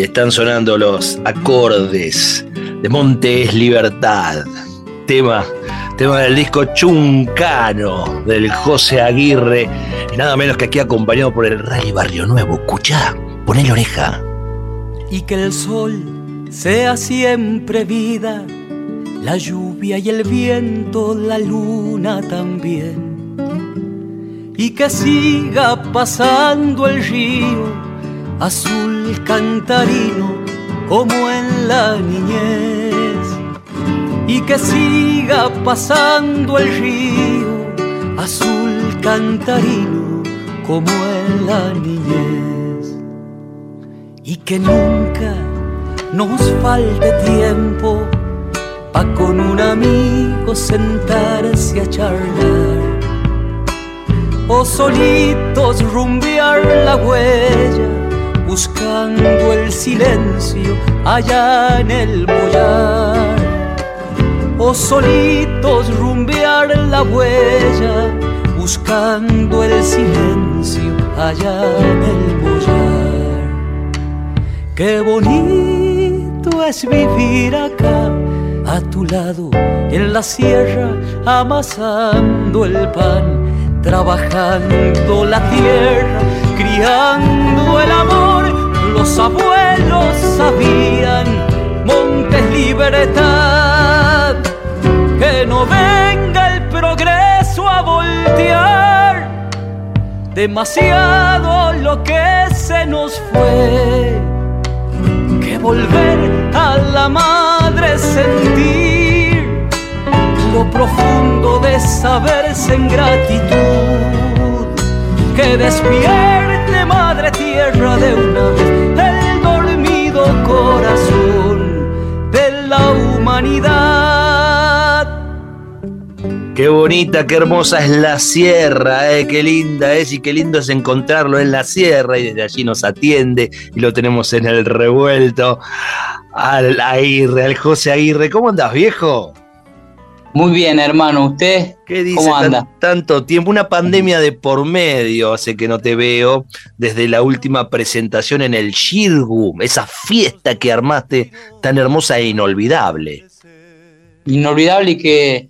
Y están sonando los acordes de Montes Libertad. Tema, tema del disco Chuncano del José Aguirre. Nada menos que aquí acompañado por el Rey Barrio Nuevo. Escuchá, ponle oreja. Y que el sol sea siempre vida, la lluvia y el viento, la luna también. Y que siga pasando el río azul cantarino como en la niñez y que siga pasando el río azul cantarino como en la niñez. Y que nunca nos falte tiempo pa con un amigo sentarse a charlar o solitos rumbear la huella buscando el silencio allá en el mollar. O solitos rumbear la huella, buscando el silencio allá en el mollar. Qué bonito es vivir acá, a tu lado, en la sierra, amasando el pan, trabajando la tierra, criando el amor los abuelos sabían, Montes Libertad, que no venga el progreso a voltear, demasiado lo que se nos fue, que volver a la madre sentir lo profundo de saberse en gratitud, que despierte madre tierra de una vez bonita, qué hermosa es la sierra, eh, qué linda es y qué lindo es encontrarlo en la sierra y desde allí nos atiende y lo tenemos en el revuelto al Aguirre, al José Aguirre. ¿Cómo andas, viejo? Muy bien, hermano. ¿Usted ¿Qué dice cómo anda? tanto tiempo? Una pandemia de por medio hace que no te veo desde la última presentación en el Shirgu, esa fiesta que armaste tan hermosa e inolvidable. Inolvidable y que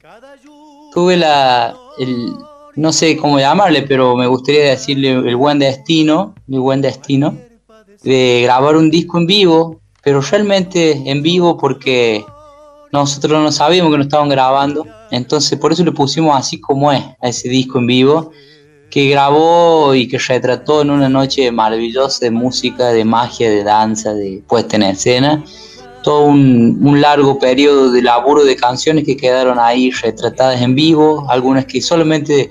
tuve la, el, no sé cómo llamarle, pero me gustaría decirle el buen destino, mi buen destino, de grabar un disco en vivo, pero realmente en vivo porque nosotros no sabíamos que nos estaban grabando, entonces por eso le pusimos así como es a ese disco en vivo, que grabó y que retrató en una noche maravillosa de música, de magia, de danza, de puesta en escena, todo un, largo periodo de laburo de canciones que quedaron ahí retratadas en vivo, algunas que solamente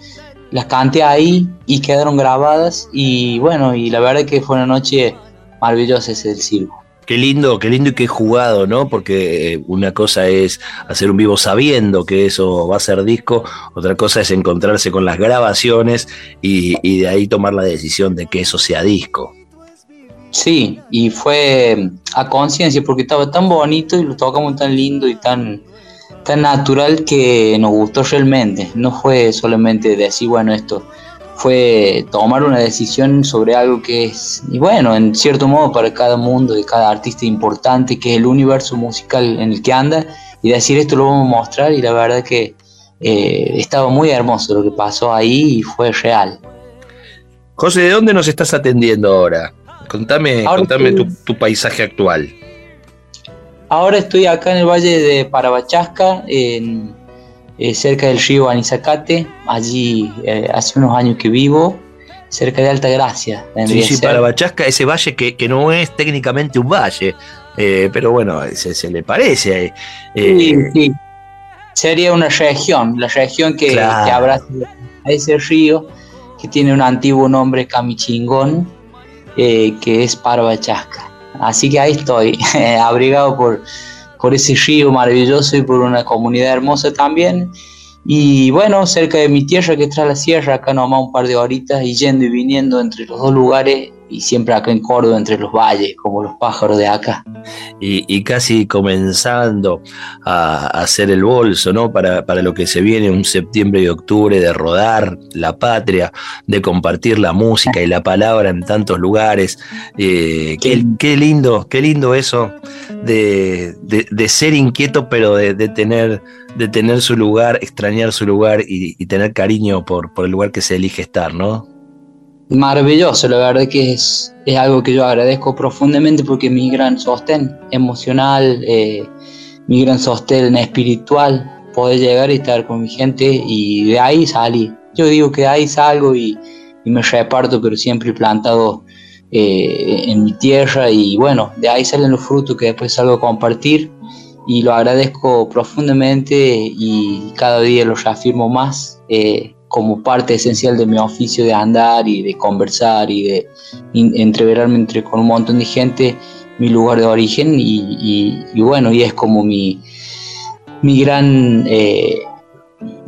las canté ahí y quedaron grabadas y bueno, y la verdad que fue una noche maravillosa ese del circo. Qué lindo, qué lindo y qué jugado, ¿no? Porque eh, una cosa es hacer un vivo sabiendo que eso va a ser disco, otra cosa es encontrarse con las grabaciones y, de ahí tomar la decisión de que eso sea disco. Sí, y fue a conciencia porque estaba tan bonito y lo tocamos tan lindo y tan, tan natural que nos gustó realmente. No fue solamente decir, bueno, esto fue tomar una decisión sobre algo que es, y bueno, en cierto modo para cada mundo, de cada artista importante, que es el universo musical en el que anda, y decir esto lo vamos a mostrar, y la verdad que eh, estaba muy hermoso lo que pasó ahí y fue real. José, ¿de dónde nos estás atendiendo ahora? Contame, contame tu, tu, paisaje actual. Ahora estoy acá en el Valle de Parabachasca, en eh, cerca del río Anizacate, allí eh, hace unos años que vivo, cerca de Altagracia. Sí, sí, para Bachasca, ese valle que, no es técnicamente un valle, eh, pero bueno, se, le parece. Sí, sí, Sería una región, la región que, que abraza a ese río, que tiene un antiguo nombre Camichingón, que es Parabachasca. Así que ahí estoy, abrigado por, por ese río maravilloso y por una comunidad hermosa también. Y bueno, cerca de mi tierra, que está la sierra, acá nomás un par de horitas, y yendo y viniendo entre los dos lugares, y siempre acá en Córdoba, entre los valles, como los pájaros de acá. Y, casi comenzando a, hacer el bolso, ¿no? Para, para, lo que se viene un septiembre y octubre, de rodar la patria, de compartir la música y la palabra en tantos lugares. Eh, qué, lindo, qué lindo eso de, ser inquieto, pero de, tener, de tener su lugar, extrañar su lugar y, y tener cariño por, por el lugar que se elige estar, ¿no? Maravilloso, la verdad que es, es algo que yo agradezco profundamente porque mi gran sostén emocional, eh, mi gran sostén espiritual, poder llegar y estar con mi gente y de ahí salí. Yo digo que de ahí salgo y, me reparto, pero siempre plantado eh, en mi tierra y bueno, de ahí salen los frutos que después salgo a compartir y lo agradezco profundamente y cada día los reafirmo más. Eh, como parte esencial de mi oficio de andar y de conversar y de entreverarme entre, con un montón de gente, mi lugar de origen y, bueno, y es como mi, mi gran eh,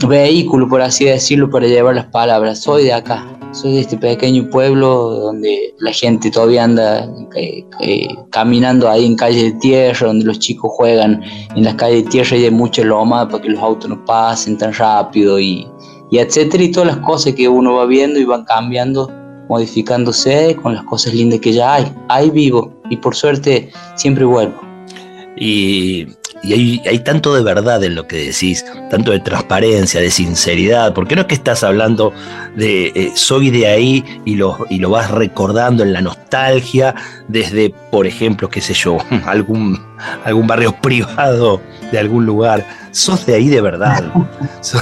vehículo, por así decirlo, para llevar las palabras. Soy de acá, soy de este pequeño pueblo donde la gente todavía anda eh, eh, caminando ahí en calles de tierra, donde los chicos juegan en las calles de tierra y hay mucha loma para que los autos no pasen tan rápido y, y etcétera, y todas las cosas que uno va viendo y van cambiando, modificándose con las cosas lindas que ya hay. Ahí vivo y por suerte siempre vuelvo. Y, hay, tanto de verdad en lo que decís, tanto de transparencia, de sinceridad, porque no es que estás hablando de eh, soy de ahí y lo, y lo vas recordando en la nostalgia desde, por ejemplo, qué sé yo, algún, algún barrio privado de algún lugar sos de ahí de verdad. sos,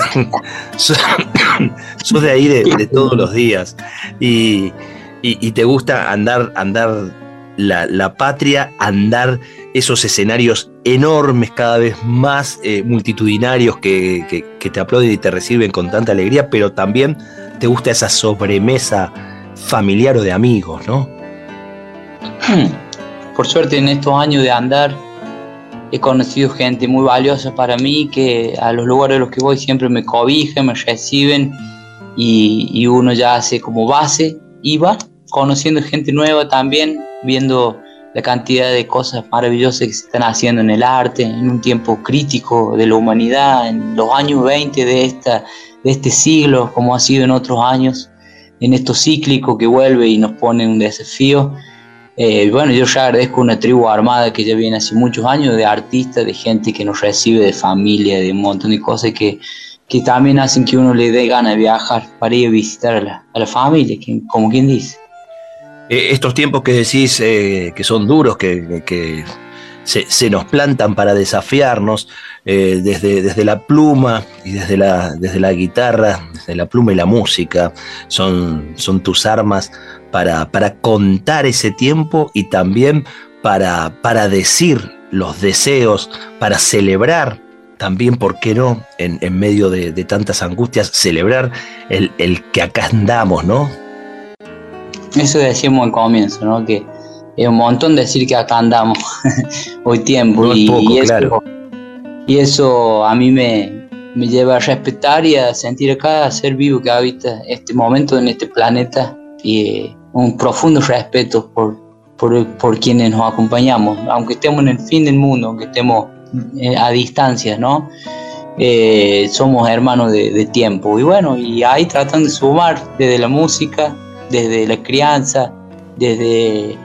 de ahí de, todos los días. Y, te gusta andar, andar la, patria, andar esos escenarios enormes, cada vez más eh, multitudinarios que, te aplauden y te reciben con tanta alegría, pero también te gusta esa sobremesa familiar o de amigos, ¿no? Por suerte en estos años de andar he conocido gente muy valiosa para mí que a los lugares a los que voy siempre me cobijan, me reciben y, uno ya hace como base y va conociendo gente nueva también, viendo la cantidad de cosas maravillosas que se están haciendo en el arte, en un tiempo crítico de la humanidad, en los años 20 de, esta, de este siglo, como ha sido en otros años, en esto cíclico que vuelve y nos pone un desafío. Eh, bueno, yo ya agradezco una tribu armada que ya viene hace muchos años, de artistas, de gente que nos recibe, de familia, de un montón de cosas que, que también hacen que uno le dé ganas de viajar para ir a visitar a la, a la familia, como quien dice. Eh, estos tiempos que decís eh, que son duros, que, se, nos plantan para desafiarnos, desde, desde la pluma y desde la, desde la guitarra, desde la pluma y la música, son, son tus armas para, para contar ese tiempo y también para, para decir los deseos, para celebrar también, ¿por qué no? En, medio de, tantas angustias, celebrar el, que acá andamos, ¿no? Eso decíamos al comienzo, ¿no? Que es un montón decir que acá andamos hoy tiempo. y, eso, claro. y eso a mí me, me lleva a respetar y a sentir a ser vivo que habita este momento en este planeta. Y un profundo respeto por, por, quienes nos acompañamos, aunque estemos en el fin del mundo, aunque estemos eh, a distancia, ¿no? Eh, somos hermanos de, tiempo. Y bueno, y ahí tratan de sumar desde la música, desde la crianza, desde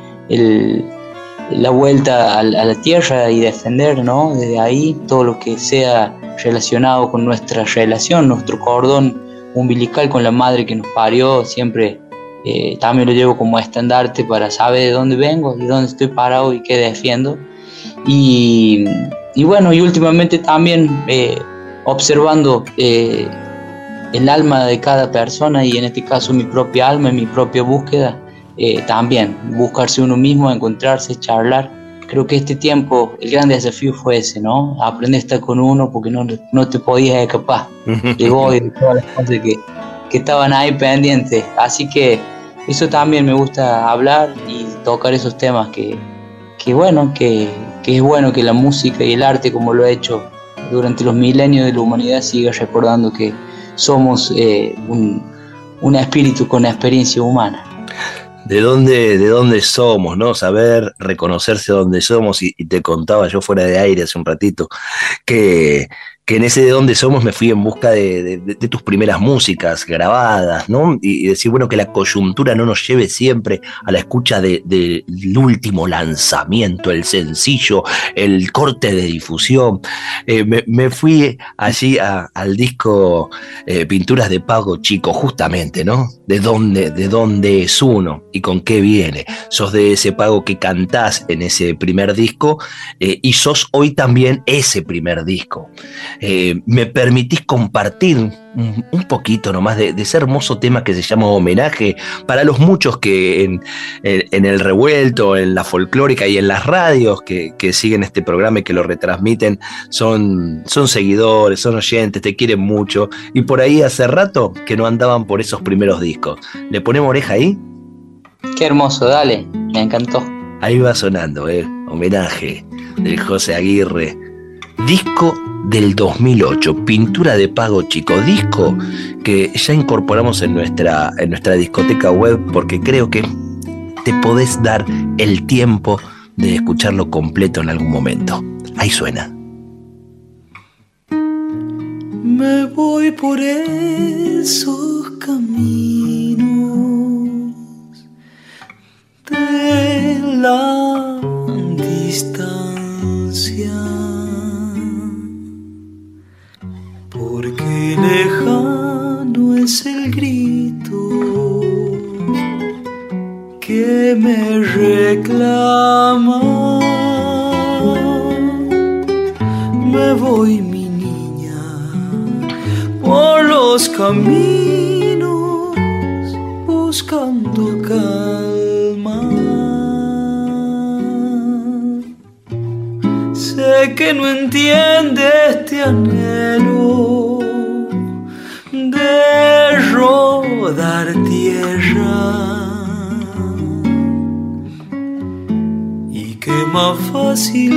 la vuelta a, la tierra y defender, ¿no? Desde ahí todo lo que sea relacionado con nuestra relación, nuestro cordón umbilical con la madre que nos parió, siempre eh, también lo llevo como estandarte para saber de dónde vengo, de dónde estoy parado y qué defiendo. Y, y bueno, y últimamente también eh, observando eh, el alma de cada persona y en este caso mi propia alma y mi propia búsqueda, también buscarse uno mismo, encontrarse, charlar. Creo que este tiempo, el gran desafío fue ese, ¿no? Aprender a estar con uno porque no, no te podías escapar de vos y de todas las cosas que, que estaban ahí pendientes. Así que eso también me gusta hablar y tocar esos temas que, que bueno, que, es bueno que la música y el arte, como lo ha hecho durante los milenios de la humanidad, siga recordando que somos eh, un, un espíritu con experiencia humana de dónde, de dónde somos, ¿no? Saber reconocerse dónde somos. y, te contaba yo fuera de aire hace un ratito que que en ese de dónde somos me fui en busca de, tus primeras músicas grabadas, ¿no? Y, decir, bueno, que la coyuntura no nos lleve siempre a la escucha del último lanzamiento, el sencillo, el corte de difusión. Eh, me, fui allí al disco eh, Pinturas de Pago Chico, justamente, ¿no? De dónde, de dónde es uno y con qué viene. Sos de ese pago que cantás en ese primer disco eh, y sos hoy también ese primer disco. Eh, me permitís compartir un, poquito nomás de, ese hermoso tema que se llama homenaje para los muchos que en, el revuelto, en la folclórica y en las radios que, siguen este programa y que lo retransmiten son, son seguidores, son oyentes, te quieren mucho y por ahí hace rato que no andaban por esos primeros discos. ¿Le ponemos oreja ahí? Qué hermoso, dale, me encantó. Ahí va sonando, eh, homenaje del José Aguirre, disco del 2008, Pintura de Pago Chico, disco que ya incorporamos en nuestra, en nuestra discoteca web porque creo que te podés dar el tiempo de escucharlo completo en algún momento. Ahí suena. Me voy por esos caminos de la distancia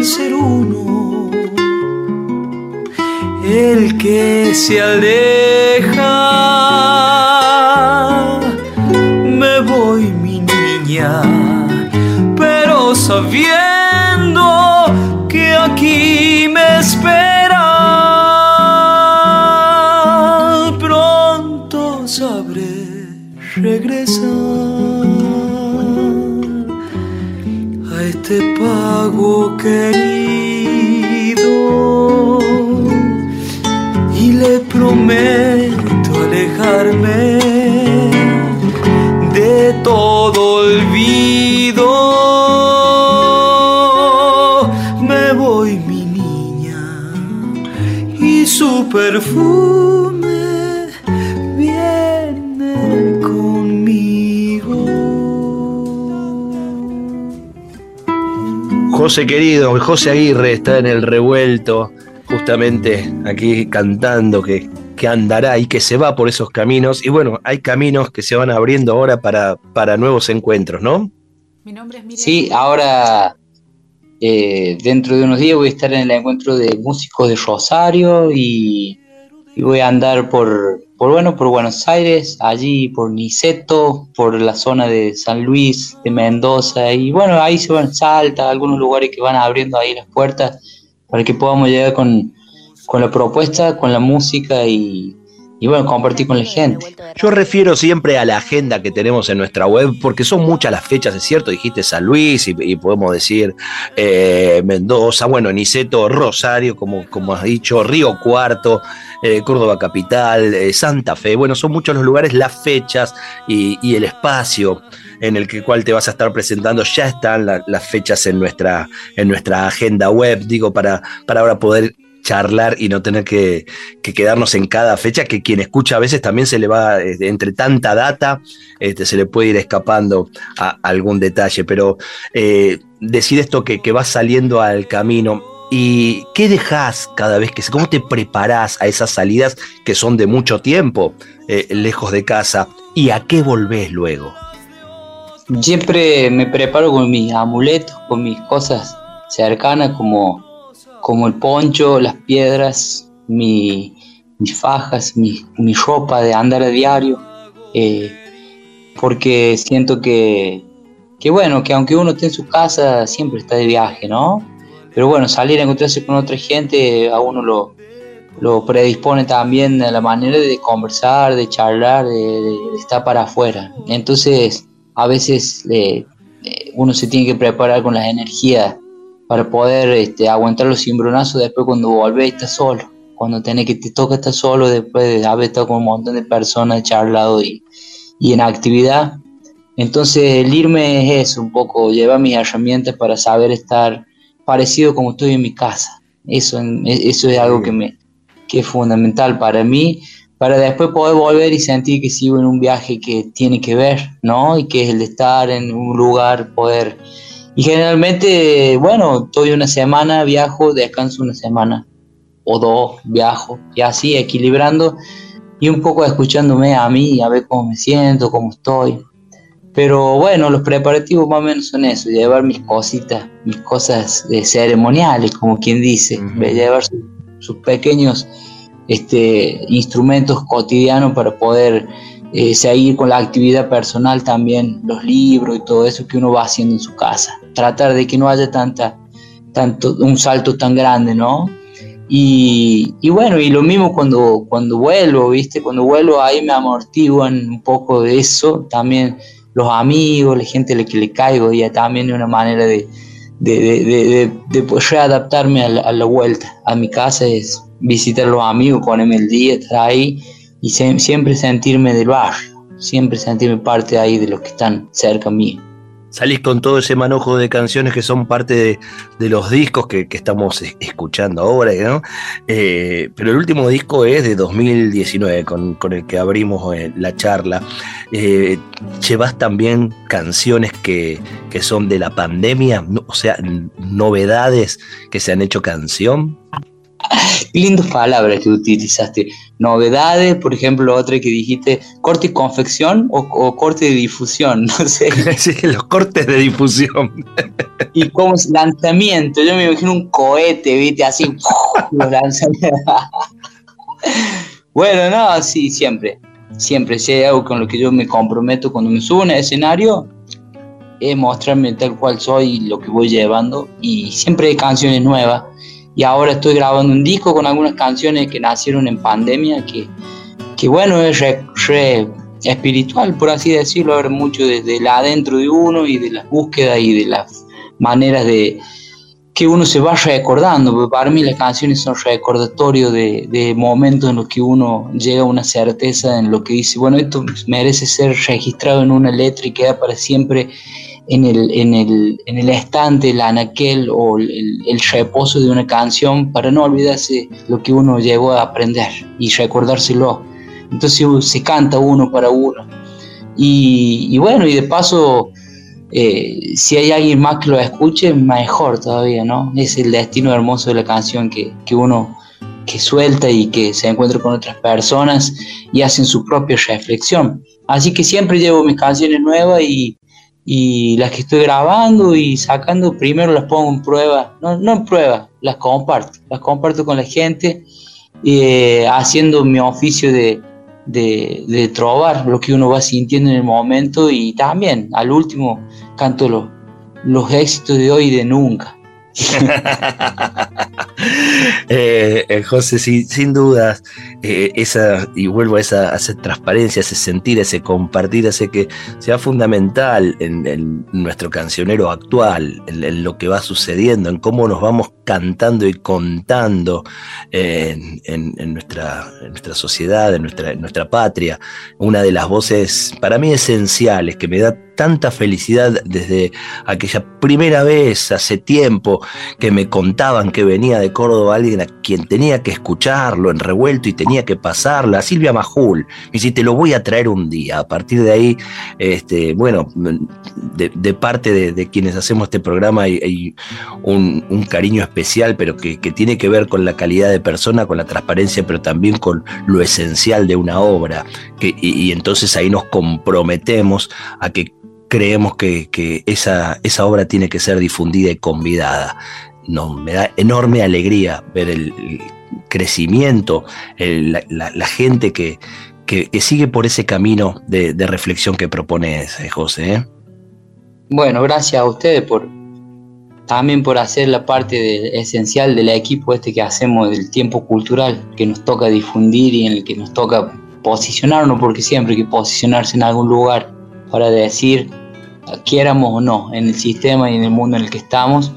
ser uno. El que se aleja me voy mi niña. Pero sabiendo que aquí me espera regresar a este pago querido. Y le prometo alejarme José querido, José Aguirre está en el revuelto, justamente aquí cantando que, que andará y que se va por esos caminos. Y bueno, hay caminos que se van abriendo ahora para, para nuevos encuentros, ¿no? Mi nombre es Miriam. Sí, ahora eh, dentro de unos días voy a estar en el encuentro de músicos de Rosario y, y voy a andar por, por bueno, por Buenos Aires, allí por Niceto, por la zona de San Luis, de Mendoza, y bueno, ahí se van Salta, algunos lugares que van abriendo ahí las puertas para que podamos llegar con, con la propuesta, con la música y, y bueno, compartir con la gente. Yo refiero siempre a la agenda que tenemos en nuestra web, porque son muchas las fechas, es cierto, dijiste San Luis y, podemos decir eh, Mendoza, bueno, Niceto, Rosario, como, como has dicho, Río Cuarto, eh, Córdoba Capital, eh, Santa Fe, bueno, son muchos los lugares, las fechas y, el espacio en el que, cual te vas a estar presentando, ya están las fechas en nuestra, en nuestra agenda web, digo, para, para ahora poder charlar y no tener que, quedarnos en cada fecha, que quien escucha a veces también se le va, este, entre tanta data, este, se le puede ir escapando a algún detalle, pero eh, decir esto que, que vas saliendo al camino, ¿Y qué dejas cada vez que cómo te preparás a esas salidas que son de mucho tiempo eh, lejos de casa? ¿Y a qué volvés luego? siempre me preparo con mis amuletos, con mis cosas cercanas como, como el poncho, las piedras, mi, mis fajas, mi, mi, ropa de andar a diario, eh, porque siento que, que, bueno, que aunque uno esté en su casa, siempre está de viaje, ¿no? Pero bueno, salir a encontrarse con otra gente a uno lo, lo predispone también a la manera de conversar, de charlar, de, estar para afuera. Entonces, a veces uno se tiene que preparar con las energías para poder este, aguantar los cimbronazos después cuando volvés estás solo. Cuando tenés que te toca estar solo después de haber estado con un montón de personas charlado y, y en actividad. Entonces el irme es eso, un poco, llevar mis herramientas para saber estar parecido como estoy en mi casa. Eso, eso es algo que me, que es fundamental para mí, para después poder volver y sentir que sigo en un viaje que tiene que ver, ¿no? Y que es el de estar en un lugar, poder... Y generalmente, bueno, estoy una semana, viajo, descanso una semana o dos, viajo, y así equilibrando y un poco escuchándome a mí, a ver cómo me siento, cómo estoy. Pero bueno, los preparativos más o menos son eso, llevar mis cositas, mis cosas de ceremoniales, como quien dice, llevar sus pequeños este, instrumentos cotidianos para poder eh, seguir con la actividad personal también, los libros y todo eso que uno va haciendo en su casa. Tratar de que no haya tanta, tanto, un salto tan grande, ¿no? Y, y, bueno, y lo mismo cuando, cuando vuelvo, ¿viste? Cuando vuelvo ahí me amortiguan un poco de eso, también los amigos, la gente a la que le caigo, ya también una manera de, de, de, de, readaptarme a la, vuelta. A mi casa es visitar a los amigos, ponerme el día, estar ahí y siempre sentirme del barrio, siempre sentirme parte ahí de los que están cerca mío salís con todo ese manojo de canciones que son parte de, los discos que, estamos escuchando ahora, ¿no? Eh, pero el último disco es de 2019, con, el que abrimos eh, la charla. Eh, ¿Llevas también canciones que, que, son de la pandemia? O sea, novedades que se han hecho canción. Lindas palabras que utilizaste. Novedades, por ejemplo, otra que dijiste, corte y confección o, corte de difusión, no sé. Sí, los cortes de difusión. Y como lanzamiento, yo me imagino un cohete, viste, así, Bueno, no, sí, siempre. Siempre, si hay algo con lo que yo me comprometo cuando me subo a un escenario, es mostrarme tal cual soy y lo que voy llevando. Y siempre hay canciones nuevas y ahora estoy grabando un disco con algunas canciones que nacieron en pandemia, que, que bueno, es re, espiritual, por así decirlo, ver mucho desde el adentro de uno y de las búsquedas y de las maneras de que uno se va recordando, para mí las canciones son recordatorios de, de momentos en los que uno llega a una certeza en lo que dice, bueno, esto merece ser registrado en una letra y queda para siempre en el, en el, en el estante, el anaquel o el, el, reposo de una canción para no olvidarse lo que uno llegó a aprender y recordárselo. Entonces se canta uno para uno. Y, y bueno, y de paso, eh, si hay alguien más que lo escuche, mejor todavía, ¿no? Es el destino hermoso de la canción que, que uno que suelta y que se encuentra con otras personas y hacen su propia reflexión. Así que siempre llevo mis canciones nuevas y, y las que estoy grabando y sacando, primero las pongo en prueba, no, no en prueba, las comparto, las comparto con la gente, eh, haciendo mi oficio de, de, de, trobar lo que uno va sintiendo en el momento y también al último canto los, los éxitos de hoy y de nunca. Eh, eh, José, sin dudas, eh, esa, y vuelvo a esa, transparencia, ese sentir, ese compartir, hace que sea fundamental en, nuestro cancionero actual, en, lo que va sucediendo, en cómo nos vamos cantando y contando en, nuestra, sociedad, en nuestra patria. Una de las voces para mí esenciales que me da tanta felicidad desde aquella primera vez hace tiempo que me contaban que venía de Córdoba alguien a quien tenía que escucharlo en revuelto y tenía que pasarla, Silvia Majul. Y si te lo voy a traer un día. A partir de ahí, este, bueno, de, parte de, quienes hacemos este programa hay, un, cariño especial, pero que, tiene que ver con la calidad de persona, con la transparencia, pero también con lo esencial de una obra. Y entonces ahí nos comprometemos a que creemos que, esa, esa, obra tiene que ser difundida y convidada. No, me da enorme alegría ver el, crecimiento, la, gente que, que, sigue por ese camino de, reflexión que propones, eh, José. ¿eh? Bueno, gracias a ustedes por también por hacer la parte esencial del equipo este que hacemos del tiempo cultural que nos toca difundir y en el que nos toca posicionarnos porque siempre hay que posicionarse en algún lugar para decir quieramos o no en el sistema y en el mundo en el que estamos.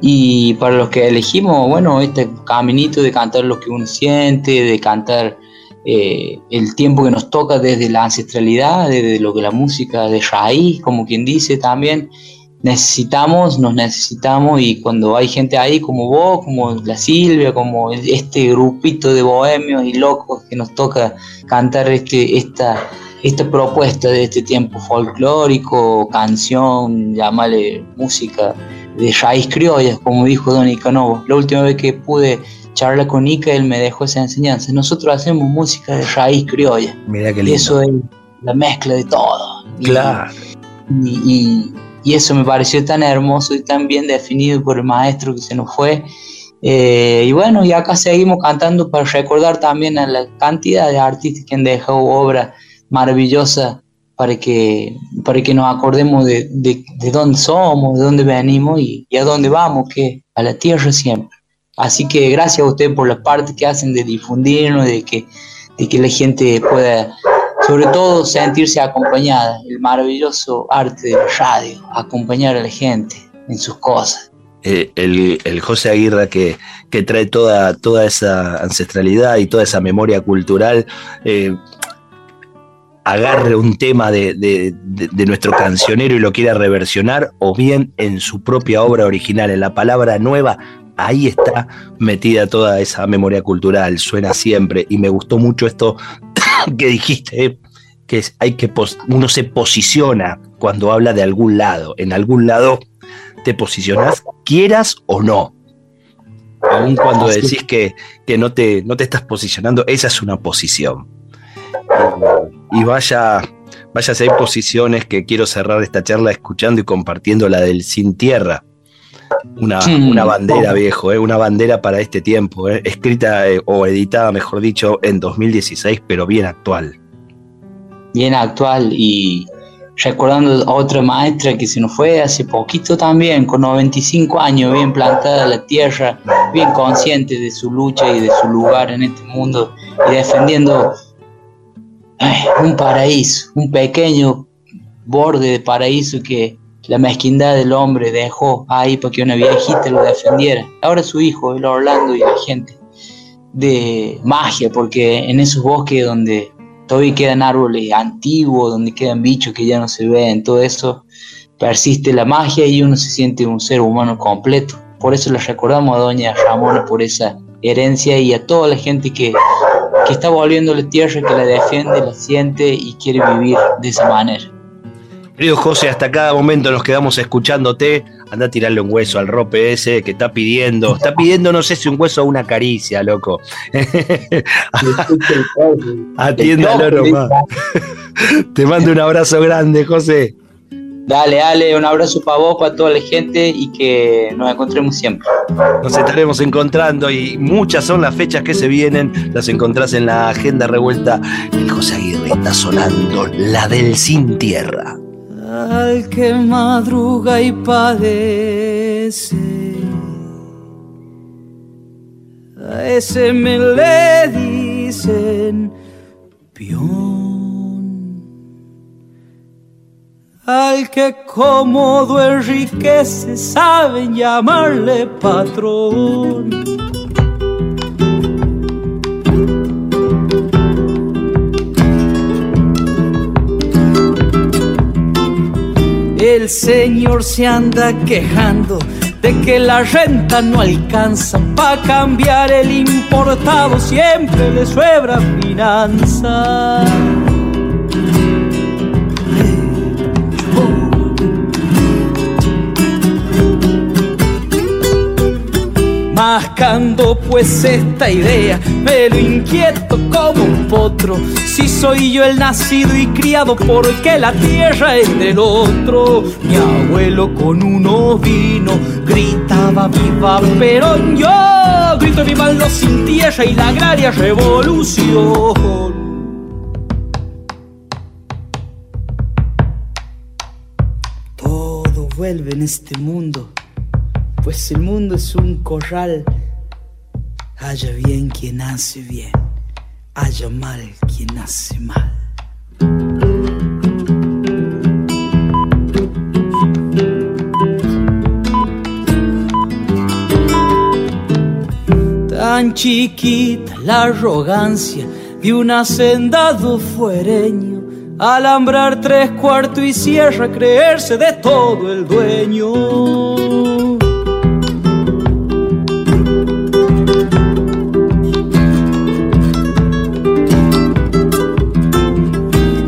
Y para los que elegimos bueno este caminito de cantar lo que uno siente de cantar eh, el tiempo que nos toca desde la ancestralidad, desde lo que la música de raíz, como quien dice también, necesitamos, nos necesitamos y cuando hay gente ahí como vos, como la Silvia, como este grupito de bohemios y locos que nos toca cantar este, esta, esta propuesta de este tiempo folclórico, canción, llámale música de raíz criolla, como dijo Don Icanovo. La última vez que pude charla con Ica, él me dejó esa enseñanza. Nosotros hacemos música de raíz criolla. Mira qué lindo. Y eso es la mezcla de todo. Claro. Y, eso me pareció tan hermoso y tan bien definido por el maestro que se nos fue. Eh, y bueno, y acá seguimos cantando para recordar también a la cantidad de artistas que han dejado obra maravillosa para que, para que nos acordemos de, de, dónde somos, de dónde venimos y, y, a dónde vamos, que a la tierra siempre. Así que gracias a usted por la parte que hacen de difundirnos, de que, de que la gente pueda, sobre todo, sentirse acompañada. El maravilloso arte de la radio, acompañar a la gente en sus cosas. Eh, el, José Aguirre que, que, trae toda, toda esa ancestralidad y toda esa memoria cultural, eh, agarre un tema de, de, nuestro cancionero y lo quiera reversionar, o bien en su propia obra original, en la palabra nueva, ahí está metida toda esa memoria cultural, suena siempre. Y me gustó mucho esto que dijiste, que hay que uno se posiciona cuando habla de algún lado. En algún lado te posicionas, quieras o no. Aún cuando decís que, que no, te, no te estás posicionando, esa es una posición. Y, vaya, vaya a ser posiciones que quiero cerrar esta charla escuchando y compartiendo la del Sin Tierra una, una bandera, viejo, eh, una bandera para este tiempo, eh, escrita eh, o editada, mejor dicho, en 2016, pero bien actual. Bien actual y recordando a otra maestra que se nos fue hace poquito también, con 95 años, bien plantada la tierra, bien consciente de su lucha y de su lugar en este mundo y defendiendo un paraíso, un pequeño borde de paraíso que la mezquindad del hombre dejó ahí para que una viejita lo defendiera. Ahora su hijo, el Orlando y la gente de magia, porque en esos bosques donde todavía quedan árboles antiguos, donde quedan bichos que ya no se ven, todo eso, persiste la magia y uno se siente un ser humano completo. Por eso le recordamos a doña Ramona por esa herencia y a toda la gente que, que está volviendo la tierra, que la defiende, la siente y quiere vivir de esa manera. Querido José, hasta cada momento nos quedamos escuchándote. Anda a tirarle un hueso al rope ese que está pidiendo. Está pidiendo, no sé si un hueso o una caricia, loco. Atiéndalo nomás. Te mando un abrazo grande, José. Dale, dale, un abrazo para vos, para toda la gente y que nos encontremos siempre. Nos estaremos encontrando y muchas son las fechas que se vienen. Las encontrás en la agenda revuelta. El José Aguirre está sonando la del Sin Tierra al que madruga y padece. A ese me le dicen peón. Al que cómodo enriquece saben llamarle patrón. El señor se anda quejando de que la renta no alcanza para cambiar el importado, siempre le sobra finanza. Mascando pues esta idea, pero inquieto como un potro. Si soy yo el nacido y criado, porque la tierra es del otro. Mi abuelo con uno vino, gritaba viva Perón. Yo grito viva los sin tierra y la agraria revolución. Todo vuelve en este mundo pues el mundo es un corral. Haya bien quien hace bien, haya mal quien hace mal. Tan chiquita la arrogancia de un hacendado fuereño, alambrar tres cuartos y cierra, creerse de todo el dueño.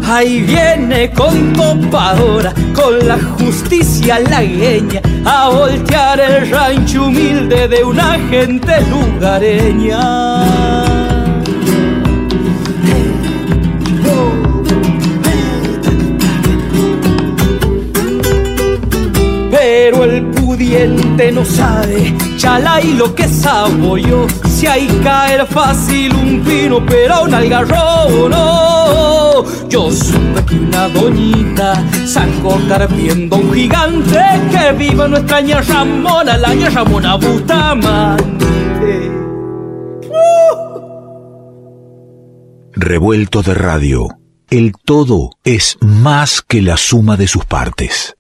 Ahí viene con topadora, con la justicia lagueña, a voltear el rancho humilde de una gente lugareña. Pero el pudiente no sabe, y lo que sabo yo, si hay caer fácil un pino, pero un algarrobo no. Yo supe que una doñita sacó viendo un gigante que viva nuestra ña Ramona, la ña Ramona Bustamante. Revuelto de radio. El todo es más que la suma de sus partes.